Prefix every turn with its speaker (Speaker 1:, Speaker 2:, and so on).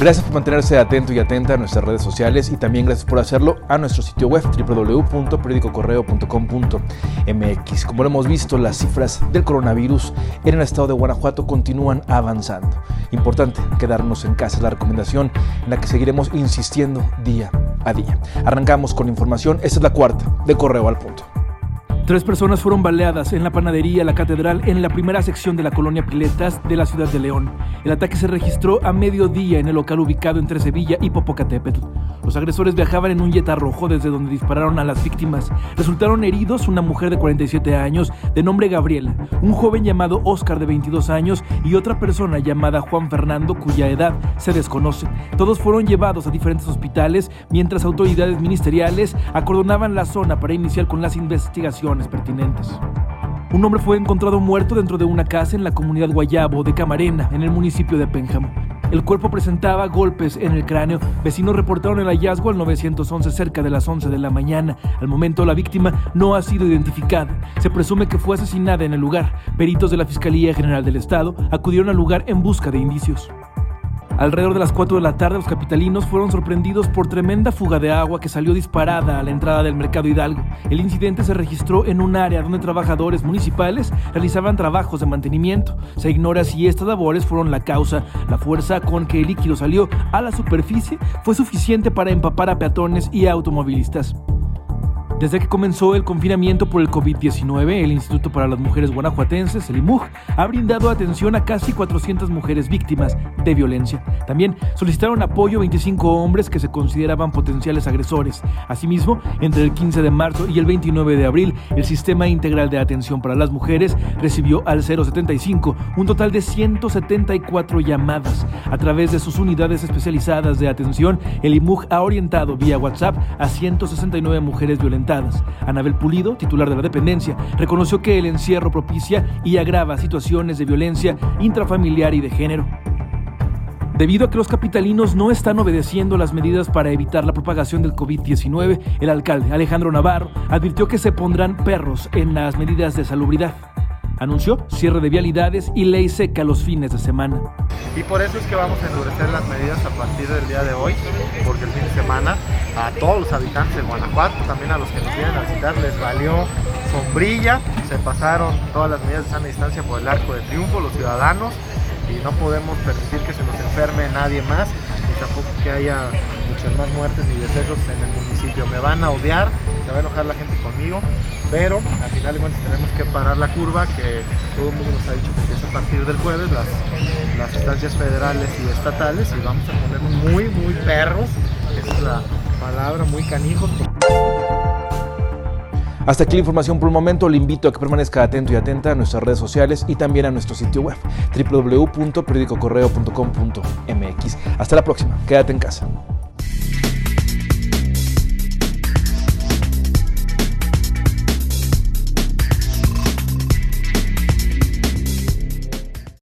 Speaker 1: Gracias por mantenerse atento y atenta a nuestras redes sociales y también gracias por hacerlo a nuestro sitio web www.periodicocorreo.com.mx. Como lo hemos visto, las cifras del coronavirus en el estado de Guanajuato continúan avanzando. Importante quedarnos en casa, la recomendación en la que seguiremos insistiendo día a día. Arrancamos con información, esta es la cuarta de Correo al Punto.
Speaker 2: Tres personas fueron baleadas en la panadería La Catedral en la primera sección de la colonia Piletas de la ciudad de León. El ataque se registró a mediodía en el local ubicado entre Sevilla y Popocatépetl. Los agresores viajaban en un Jetta rojo desde donde dispararon a las víctimas. Resultaron heridos una mujer de 47 años de nombre Gabriela, un joven llamado Oscar de 22 años y otra persona llamada Juan Fernando cuya edad se desconoce. Todos fueron llevados a diferentes hospitales mientras autoridades ministeriales acordonaban la zona para iniciar con las investigaciones pertinentes. Un hombre fue encontrado muerto dentro de una casa en la comunidad Guayabo de Camarena, en el municipio de Pénjamo. El cuerpo presentaba golpes en el cráneo. Vecinos reportaron el hallazgo al 911 cerca de las 11 de la mañana. Al momento la víctima no ha sido identificada. Se presume que fue asesinada en el lugar. Peritos de la Fiscalía General del Estado acudieron al lugar en busca de indicios. Alrededor de las 4 de la tarde, los capitalinos fueron sorprendidos por tremenda fuga de agua que salió disparada a la entrada del mercado Hidalgo. El incidente se registró en un área donde trabajadores municipales realizaban trabajos de mantenimiento. Se ignora si estas labores fueron la causa. La fuerza con que el líquido salió a la superficie fue suficiente para empapar a peatones y automovilistas. Desde que comenzó el confinamiento por el COVID-19, el Instituto para las Mujeres Guanajuatenses, el IMUG, ha brindado atención a casi 400 mujeres víctimas de violencia. También solicitaron apoyo a 25 hombres que se consideraban potenciales agresores. Asimismo, entre el 15 de marzo y el 29 de abril, el Sistema Integral de Atención para las Mujeres recibió al 075 un total de 174 llamadas. A través de sus unidades especializadas de atención, el IMUG ha orientado vía WhatsApp a 169 mujeres violentadas Anabel Pulido, titular de la dependencia, reconoció que el encierro propicia y agrava situaciones de violencia intrafamiliar y de género. Debido a que los capitalinos no están obedeciendo las medidas para evitar la propagación del COVID-19, el alcalde Alejandro Navarro advirtió que se pondrán perros en las medidas de salubridad. Anunció cierre de vialidades y ley seca los fines de semana.
Speaker 3: Y por eso es que vamos a endurecer las medidas a partir del día de hoy, porque el fin de semana a todos los habitantes de Guanajuato, también a los que nos vienen a visitar, les valió sombrilla, se pasaron todas las medidas de sana distancia por el arco de triunfo, los ciudadanos, y no podemos permitir que se nos enferme nadie más, y tampoco que haya muchas más muertes ni decesos en el municipio. Me van a odiar, se va a enojar la gente conmigo, pero al final de cuentas tenemos que parar la curva que todo el mundo nos ha dicho que empieza a partir del jueves las, las instancias federales y estatales y vamos a ponernos muy muy perros esa es la palabra muy canijos
Speaker 1: hasta aquí la información por el momento. Le invito a que permanezca atento y atenta a nuestras redes sociales y también a nuestro sitio web www.periodicocorreo.com.mx. Hasta la próxima. Quédate en casa.